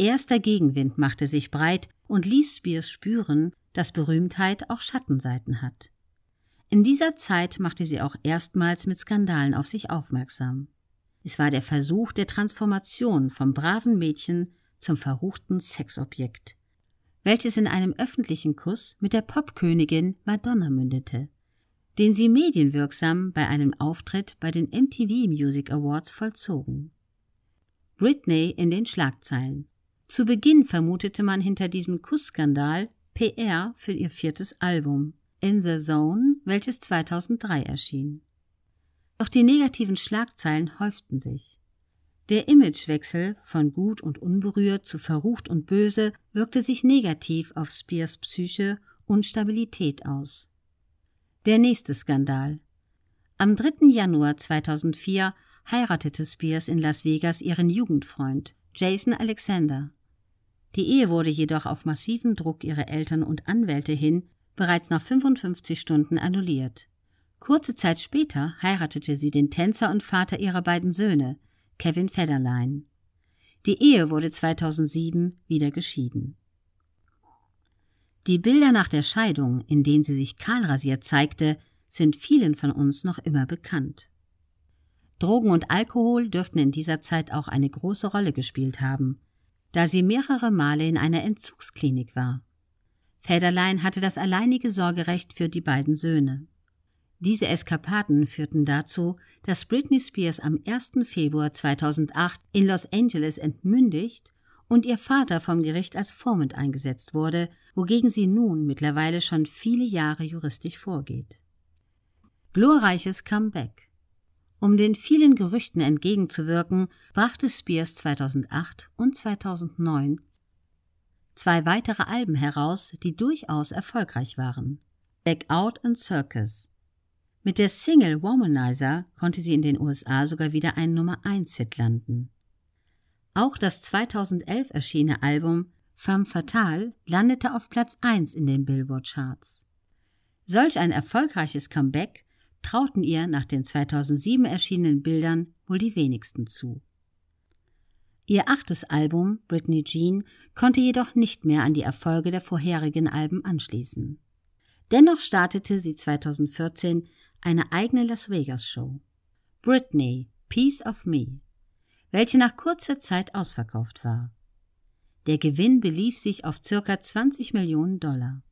Erster Gegenwind machte sich breit und ließ Spears spüren, dass Berühmtheit auch Schattenseiten hat. In dieser Zeit machte sie auch erstmals mit Skandalen auf sich aufmerksam. Es war der Versuch der Transformation vom braven Mädchen zum verruchten Sexobjekt, welches in einem öffentlichen Kuss mit der Popkönigin Madonna mündete, den sie medienwirksam bei einem Auftritt bei den MTV Music Awards vollzogen. Britney in den Schlagzeilen. Zu Beginn vermutete man hinter diesem Kussskandal PR für ihr viertes Album In the Zone, welches 2003 erschien. Doch die negativen Schlagzeilen häuften sich. Der Imagewechsel von gut und unberührt zu verrucht und böse wirkte sich negativ auf Spears Psyche und Stabilität aus. Der nächste Skandal. Am 3. Januar 2004 heiratete Spears in Las Vegas ihren Jugendfreund Jason Alexander. Die Ehe wurde jedoch auf massiven Druck ihrer Eltern und Anwälte hin bereits nach 55 Stunden annulliert. Kurze Zeit später heiratete sie den Tänzer und Vater ihrer beiden Söhne, Kevin Federline. Die Ehe wurde 2007 wieder geschieden. Die Bilder nach der Scheidung, in denen sie sich kahlrasiert zeigte, sind vielen von uns noch immer bekannt. Drogen und Alkohol dürften in dieser Zeit auch eine große Rolle gespielt haben, da sie mehrere Male in einer Entzugsklinik war. Federlein hatte das alleinige Sorgerecht für die beiden Söhne. Diese Eskapaden führten dazu, dass Britney Spears am 1. Februar 2008 in Los Angeles entmündigt und ihr Vater vom Gericht als Vormund eingesetzt wurde, wogegen sie nun mittlerweile schon viele Jahre juristisch vorgeht. Glorreiches Comeback Um den vielen Gerüchten entgegenzuwirken, brachte Spears 2008 und 2009 zwei weitere Alben heraus, die durchaus erfolgreich waren. Back Out and Circus mit der Single Womanizer konnte sie in den USA sogar wieder einen Nummer 1 Hit landen. Auch das 2011 erschienene Album Femme Fatale landete auf Platz 1 in den Billboard Charts. Solch ein erfolgreiches Comeback trauten ihr nach den 2007 erschienenen Bildern wohl die wenigsten zu. Ihr achtes Album, Britney Jean, konnte jedoch nicht mehr an die Erfolge der vorherigen Alben anschließen. Dennoch startete sie 2014 eine eigene Las Vegas Show. Britney, Piece of Me, welche nach kurzer Zeit ausverkauft war. Der Gewinn belief sich auf circa 20 Millionen Dollar.